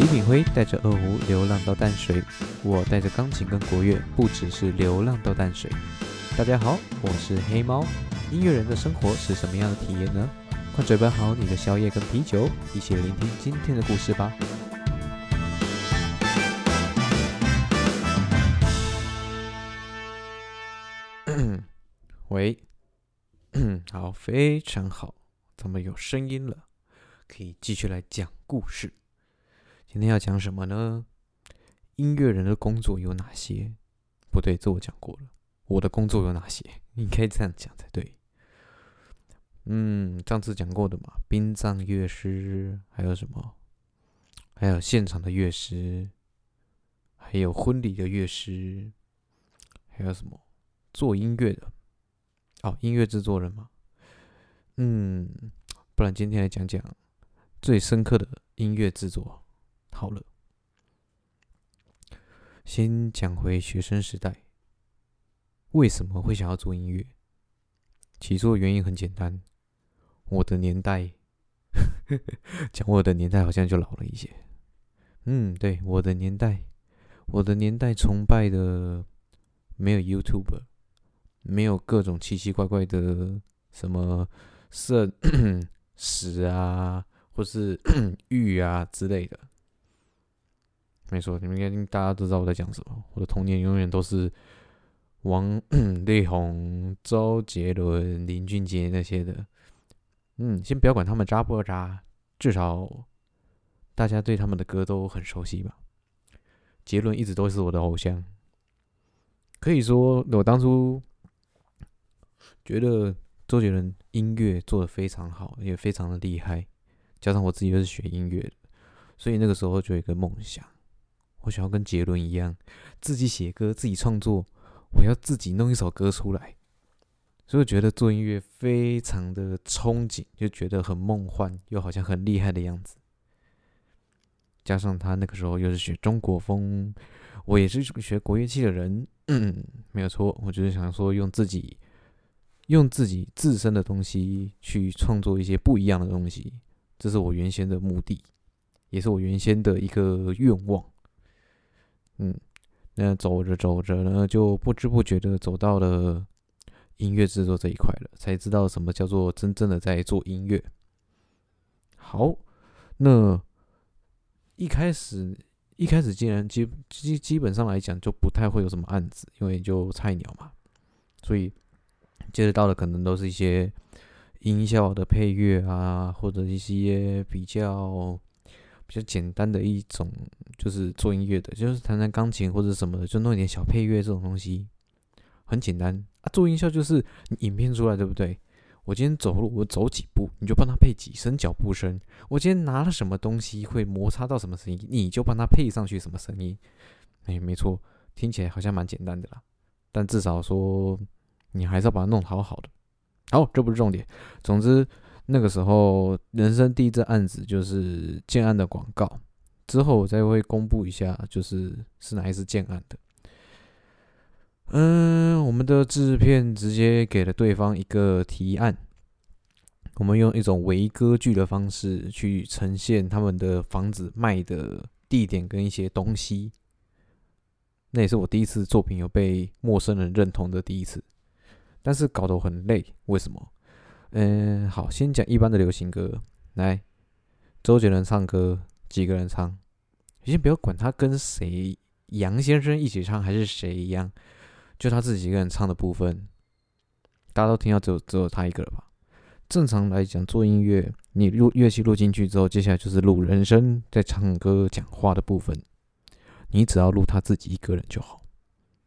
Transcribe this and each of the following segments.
李炳辉带着二胡流浪到淡水，我带着钢琴跟国乐，不只是流浪到淡水。大家好，我是黑猫。音乐人的生活是什么样的体验呢？快准备好你的宵夜跟啤酒，一起聆听今天的故事吧。喂，好，非常好，咱们有声音了，可以继续来讲故事。今天要讲什么呢？音乐人的工作有哪些？不对，这我讲过了。我的工作有哪些？应该这样讲才对。嗯，上次讲过的嘛，殡葬乐师，还有什么？还有现场的乐师，还有婚礼的乐师，还有什么？做音乐的。哦，音乐制作人嘛。嗯，不然今天来讲讲最深刻的音乐制作。好了，先讲回学生时代，为什么会想要做音乐？起初的原因很简单，我的年代，讲我的年代好像就老了一些。嗯，对，我的年代，我的年代崇拜的没有 YouTube，没有各种奇奇怪怪的什么色 屎啊，或是 玉啊之类的。没错，你们应该大家都知道我在讲什么。我的童年永远都是王 力宏、周杰伦、林俊杰那些的。嗯，先不要管他们渣不渣，至少大家对他们的歌都很熟悉吧。杰伦一直都是我的偶像，可以说我当初觉得周杰伦音乐做的非常好，也非常的厉害。加上我自己又是学音乐的，所以那个时候就有一个梦想。我想要跟杰伦一样，自己写歌、自己创作，我要自己弄一首歌出来。所以我觉得做音乐非常的憧憬，就觉得很梦幻，又好像很厉害的样子。加上他那个时候又是学中国风，我也是学国乐器的人，嗯，没有错。我就是想说，用自己用自己自身的东西去创作一些不一样的东西，这是我原先的目的，也是我原先的一个愿望。嗯，那走着走着呢，就不知不觉的走到了音乐制作这一块了，才知道什么叫做真正的在做音乐。好，那一开始一开始，既然基基基本上来讲，就不太会有什么案子，因为就菜鸟嘛，所以接着到的可能都是一些音效的配乐啊，或者一些比较。比较简单的一种就是做音乐的，就是弹弹钢琴或者什么的，就弄一点小配乐这种东西，很简单啊。做音效就是你影片出来，对不对？我今天走路，我走几步，你就帮他配几声脚步声。我今天拿了什么东西会摩擦到什么声音，你就帮他配上去什么声音。哎，没错，听起来好像蛮简单的啦，但至少说你还是要把它弄好好的。好，这不是重点，总之。那个时候，人生第一次案子就是建案的广告。之后我再会公布一下，就是是哪一次建案的。嗯，我们的制片直接给了对方一个提案，我们用一种微歌剧的方式去呈现他们的房子卖的地点跟一些东西。那也是我第一次作品有被陌生人认同的第一次，但是搞得我很累，为什么？嗯，好，先讲一般的流行歌。来，周杰伦唱歌，几个人唱？先不要管他跟谁，杨先生一起唱还是谁一样，就他自己一个人唱的部分，大家都听到只有只有他一个了吧？正常来讲，做音乐，你录乐器录进去之后，接下来就是录人声在唱歌讲话的部分，你只要录他自己一个人就好。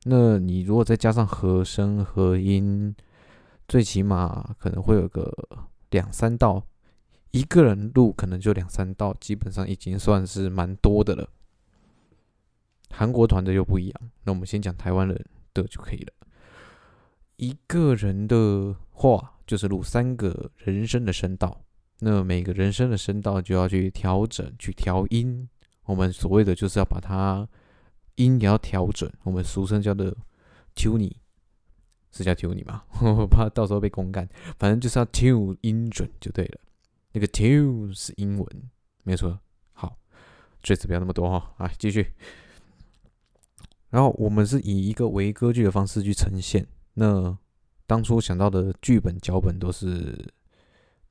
那你如果再加上和声和音。最起码可能会有个两三道，一个人录可能就两三道，基本上已经算是蛮多的了。韩国团的又不一样，那我们先讲台湾人的就可以了。一个人的话就是录三个人声的声道，那每个人声的声道就要去调整、去调音。我们所谓的就是要把它音也要调整，我们俗称叫做 tuning。是叫 tune 吗？我怕到时候被公干。反正就是要 tune 音准就对了。那个 tune 是英文，没错。好，最次不要那么多哈，来继续。然后我们是以一个微歌剧的方式去呈现。那当初想到的剧本脚本都是，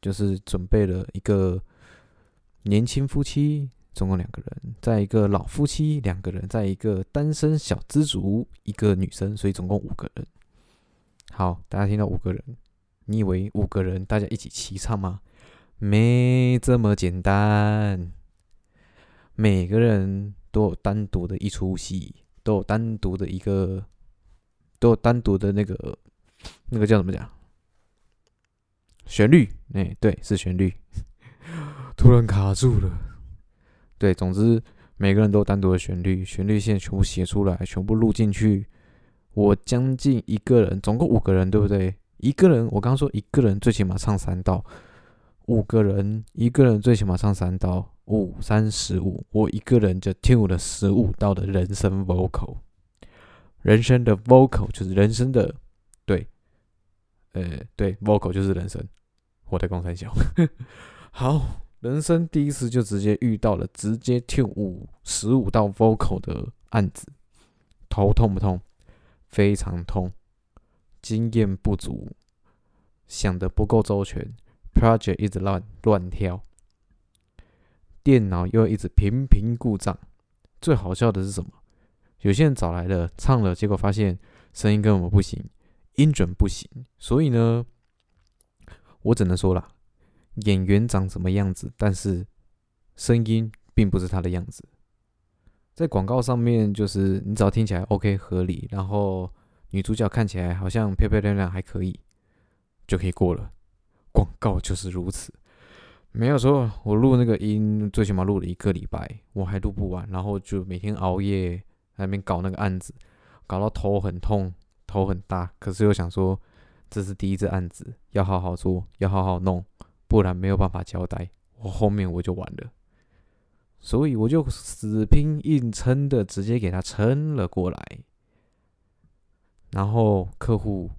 就是准备了一个年轻夫妻，总共两个人，在一个老夫妻两个人，在一个单身小资族一个女生，所以总共五个人。好，大家听到五个人，你以为五个人大家一起齐唱吗？没这么简单，每个人都有单独的一出戏，都有单独的一个，都有单独的那个，那个叫怎么讲？旋律，哎，对，是旋律。突然卡住了。对，总之每个人都有单独的旋律，旋律线全部写出来，全部录进去。我将近一个人，总共五个人，对不对？一个人，我刚刚说一个人最起码唱三道。五个人，一个人最起码唱三道，五三十五，我一个人就听了十五道的人生 vocal，人生的 vocal 就是人生的，对，呃，对，vocal 就是人生，我的公三小，好，人生第一次就直接遇到了直接听五十五道 vocal 的案子，头痛不痛？非常痛，经验不足，想的不够周全。Project 一直乱乱跳，电脑又一直频频故障。最好笑的是什么？有些人找来了唱了，结果发现声音根本不行，音准不行。所以呢，我只能说了，演员长什么样子，但是声音并不是他的样子。在广告上面，就是你只要听起来 OK 合理，然后女主角看起来好像漂漂亮亮还可以，就可以过了。广告就是如此，没有说我录那个音，最起码录了一个礼拜，我还录不完，然后就每天熬夜那边搞那个案子，搞到头很痛，头很大。可是又想说，这是第一次案子，要好好做，要好好弄，不然没有办法交代，我后面我就完了。所以我就死拼硬撑的，直接给他撑了过来。然后客户，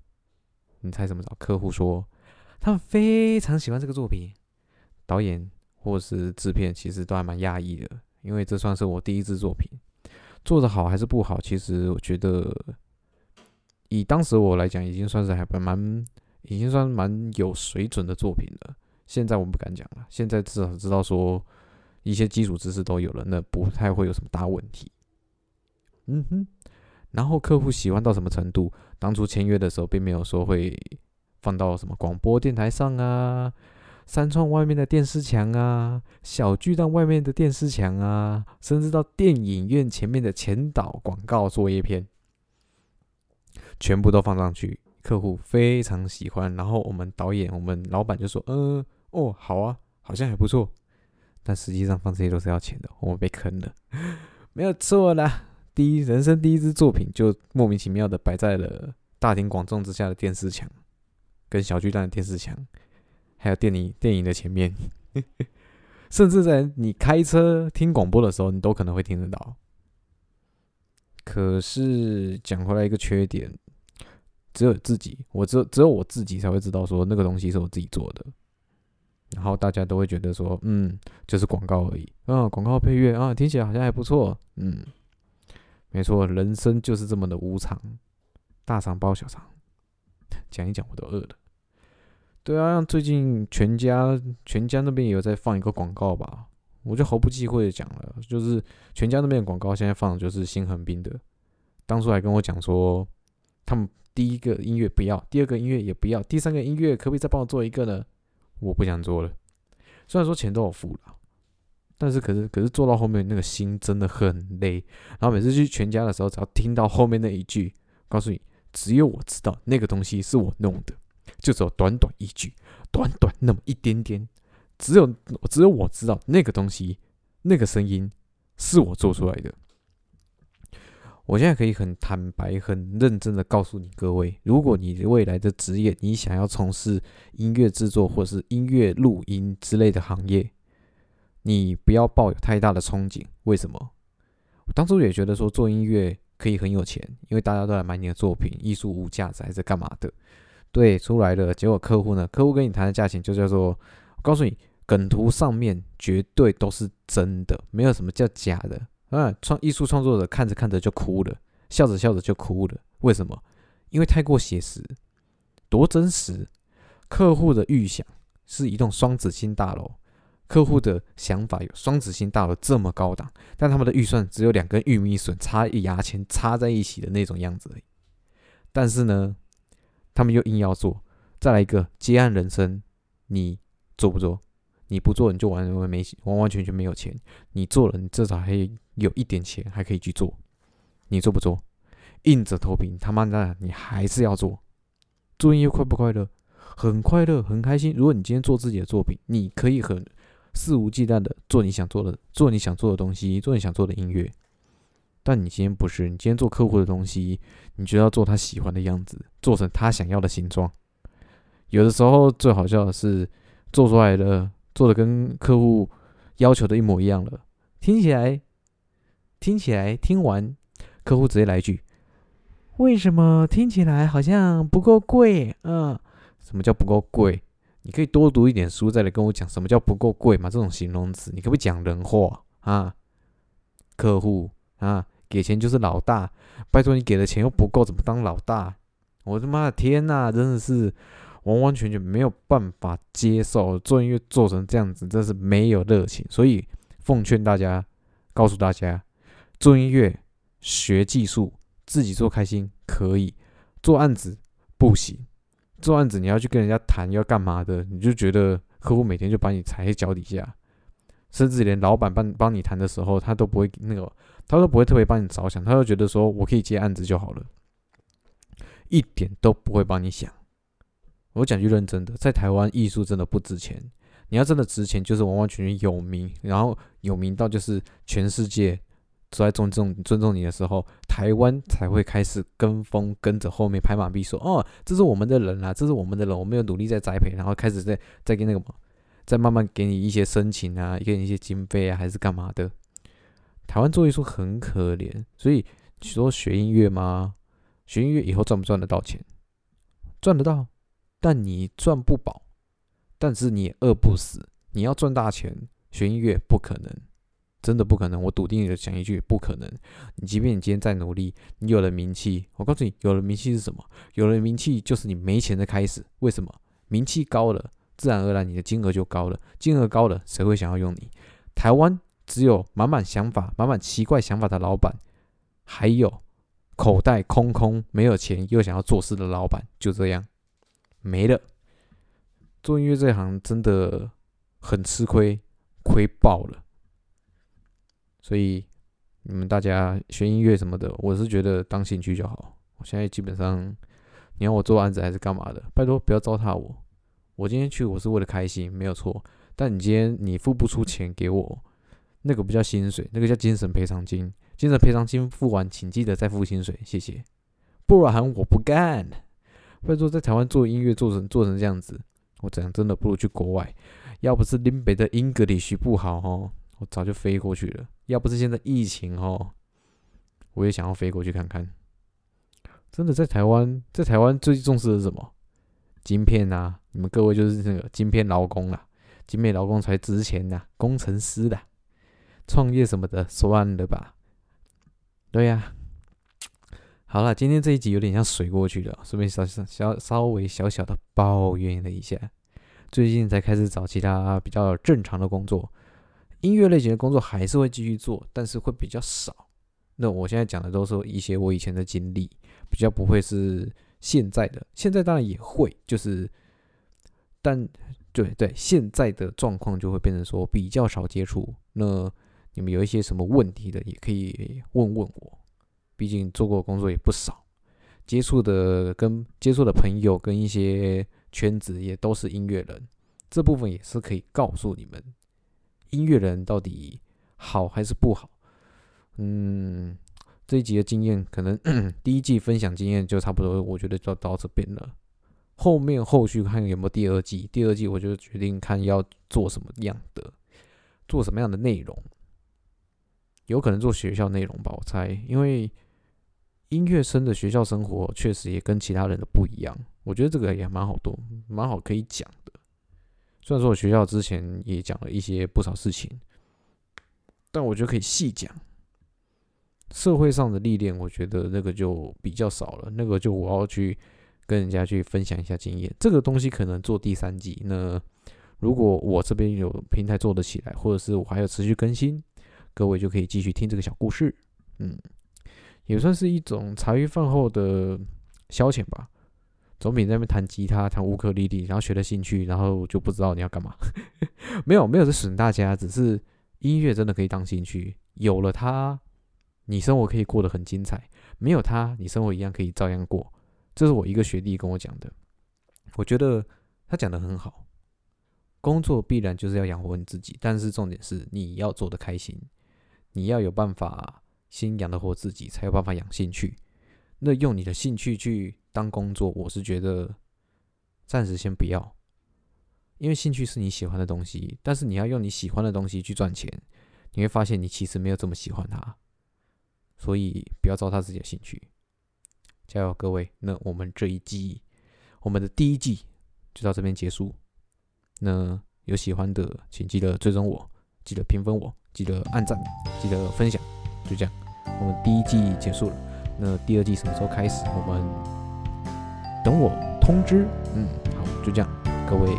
你猜怎么着？客户说。他们非常喜欢这个作品，导演或是制片其实都还蛮讶异的，因为这算是我第一支作品，做的好还是不好，其实我觉得以当时我来讲，已经算是还蛮，已经算蛮有水准的作品了。现在我不敢讲了，现在至少知道说一些基础知识都有了，那不太会有什么大问题。嗯哼，然后客户喜欢到什么程度？当初签约的时候并没有说会。放到什么广播电台上啊，三创外面的电视墙啊，小巨蛋外面的电视墙啊，甚至到电影院前面的前导广告作业片，全部都放上去，客户非常喜欢。然后我们导演、我们老板就说：“嗯，哦，好啊，好像还不错。”但实际上放这些都是要钱的，我们被坑了，没有错啦。第一人生第一支作品就莫名其妙的摆在了大庭广众之下的电视墙。跟小巨蛋的电视墙，还有电影电影的前面，甚至在你开车听广播的时候，你都可能会听得到。可是讲回来一个缺点，只有自己，我只有只有我自己才会知道说那个东西是我自己做的，然后大家都会觉得说，嗯，就是广告而已，啊，广告配乐啊，听起来好像还不错，嗯，没错，人生就是这么的无常，大肠包小肠，讲一讲我都饿了。对啊，最近全家全家那边也有在放一个广告吧，我就毫不忌讳的讲了，就是全家那边的广告现在放的就是新横滨的，当初还跟我讲说，他们第一个音乐不要，第二个音乐也不要，第三个音乐可不可以再帮我做一个呢？我不想做了，虽然说钱都有付了，但是可是可是做到后面那个心真的很累，然后每次去全家的时候，只要听到后面那一句，告诉你只有我知道那个东西是我弄的。就只有短短一句，短短那么一点点，只有只有我知道那个东西，那个声音是我做出来的。我现在可以很坦白、很认真的告诉你各位，如果你未来的职业，你想要从事音乐制作或是音乐录音之类的行业，你不要抱有太大的憧憬。为什么？我当初也觉得说做音乐可以很有钱，因为大家都来买你的作品，艺术无价值还是干嘛的？对，出来的结果客户呢？客户跟你谈的价钱就叫做，我告诉你，梗图上面绝对都是真的，没有什么叫假的。啊，创艺术创作者看着看着就哭了，笑着笑着就哭了。为什么？因为太过写实，多真实。客户的预想是一栋双子星大楼，客户的想法有双子星大楼这么高档，但他们的预算只有两根玉米笋插牙签插在一起的那种样子而已。但是呢，他们又硬要做。再来一个接案人生，你做不做？你不做，你就完完没完完全全没有钱。你做了，你至少还有一点钱，还可以去做。你做不做？硬着头皮，他妈的，你还是要做。做音乐快不快乐？很快乐，很开心。如果你今天做自己的作品，你可以很肆无忌惮的做你想做的，做你想做的东西，做你想做的音乐。但你今天不是，你今天做客户的东西，你就要做他喜欢的样子，做成他想要的形状。有的时候最好笑的是，做出来的做的跟客户要求的一模一样了，听起来，听起来听完，客户直接来一句：“为什么听起来好像不够贵？”嗯，什么叫不够贵？你可以多读一点书，再来跟我讲什么叫不够贵嘛？这种形容词，你可不可以讲人话啊？客户啊。给钱就是老大，拜托你给的钱又不够，怎么当老大？我他妈的天呐，真的是完完全全没有办法接受做音乐做成这样子，真是没有热情。所以奉劝大家，告诉大家，做音乐学技术，自己做开心可以，做案子不行。做案子你要去跟人家谈要干嘛的，你就觉得客户每天就把你踩在脚底下。甚至连老板帮帮你谈的时候，他都不会那个，他都不会特别帮你着想，他就觉得说我可以接案子就好了，一点都不会帮你想。我讲句认真的，在台湾艺术真的不值钱，你要真的值钱，就是完完全全有名，然后有名到就是全世界都在尊重尊重你的时候，台湾才会开始跟风跟着后面拍马屁说哦，这是我们的人啊，这是我们的人，我们有努力在栽培，然后开始在在跟那个。再慢慢给你一些申请啊，给你一些经费啊，还是干嘛的？台湾做艺术很可怜，所以你说学音乐吗？学音乐以后赚不赚得到钱？赚得到，但你赚不饱，但是你也饿不死。你要赚大钱，学音乐不可能，真的不可能。我笃定的讲一句，不可能。你即便你今天再努力，你有了名气，我告诉你，有了名气是什么？有了名气就是你没钱的开始。为什么？名气高了。自然而然，你的金额就高了。金额高了，谁会想要用你？台湾只有满满想法、满满奇怪想法的老板，还有口袋空空、没有钱又想要做事的老板，就这样没了。做音乐这行真的很吃亏，亏爆了。所以你们大家学音乐什么的，我是觉得当兴趣就好。我现在基本上，你要我做案子还是干嘛的，拜托不要糟蹋我。我今天去，我是为了开心，没有错。但你今天你付不出钱给我，那个不叫薪水，那个叫精神赔偿金。精神赔偿金付完，请记得再付薪水，谢谢。不然我不干。或者说在台湾做音乐做成做成这样子，我讲真的不如去国外。要不是林北的 English 不好哦，我早就飞过去了。要不是现在疫情哦，我也想要飞过去看看。真的在台湾，在台湾最重视的是什么？晶片呐，你们各位就是那个晶片劳工啦，晶片劳工才值钱呐，工程师的，创业什么的算了吧。对呀，好了，今天这一集有点像水过去了，顺便小小小稍微小小的抱怨了一下，最近才开始找其他比较正常的工作，音乐类型的工作还是会继续做，但是会比较少。那我现在讲的都是一些我以前的经历，比较不会是。现在的现在当然也会，就是，但对对，现在的状况就会变成说比较少接触。那你们有一些什么问题的，也可以问问我，毕竟做过工作也不少，接触的跟接触的朋友跟一些圈子也都是音乐人，这部分也是可以告诉你们，音乐人到底好还是不好。嗯。这一集的经验，可能 第一季分享经验就差不多，我觉得就到这边了。后面后续看有没有第二季，第二季我就决定看要做什么样的，做什么样的内容。有可能做学校内容吧，我猜，因为音乐生的学校生活确实也跟其他人的不一样。我觉得这个也蛮好多，蛮好可以讲的。虽然说我学校之前也讲了一些不少事情，但我觉得可以细讲。社会上的历练，我觉得那个就比较少了。那个就我要去跟人家去分享一下经验，这个东西可能做第三季。那如果我这边有平台做得起来，或者是我还有持续更新，各位就可以继续听这个小故事。嗯，也算是一种茶余饭后的消遣吧。总比在那边弹吉他、弹乌克丽丽，然后学了兴趣，然后就不知道你要干嘛。没有，没有在损大家，只是音乐真的可以当兴趣，有了它。你生活可以过得很精彩，没有它，你生活一样可以照样过。这是我一个学弟跟我讲的，我觉得他讲的很好。工作必然就是要养活你自己，但是重点是你要做的开心，你要有办法先养得活自己，才有办法养兴趣。那用你的兴趣去当工作，我是觉得暂时先不要，因为兴趣是你喜欢的东西，但是你要用你喜欢的东西去赚钱，你会发现你其实没有这么喜欢它。所以不要糟蹋自己的兴趣，加油，各位！那我们这一季，我们的第一季就到这边结束。那有喜欢的，请记得追踪我，记得评分我，记得按赞，记得分享。就这样，我们第一季结束了。那第二季什么时候开始？我们等我通知。嗯，好，就这样，各位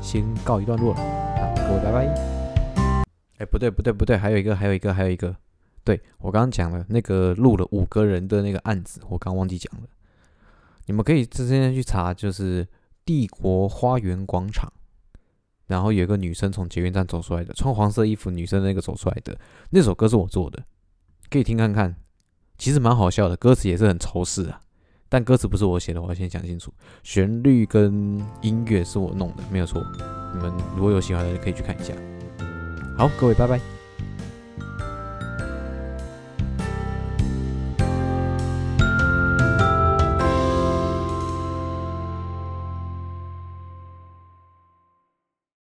先告一段落了。好，各位拜拜。哎，不对，不对，不对，还有一个，还有一个，还有一个。对我刚刚讲了那个录了五个人的那个案子，我刚忘记讲了。你们可以直接去查，就是帝国花园广场，然后有一个女生从捷运站走出来的，穿黄色衣服女生那个走出来的那首歌是我做的，可以听看看，其实蛮好笑的，歌词也是很仇视啊。但歌词不是我写的，我要先讲清楚，旋律跟音乐是我弄的，没有错。你们如果有喜欢的，可以去看一下。好，各位，拜拜。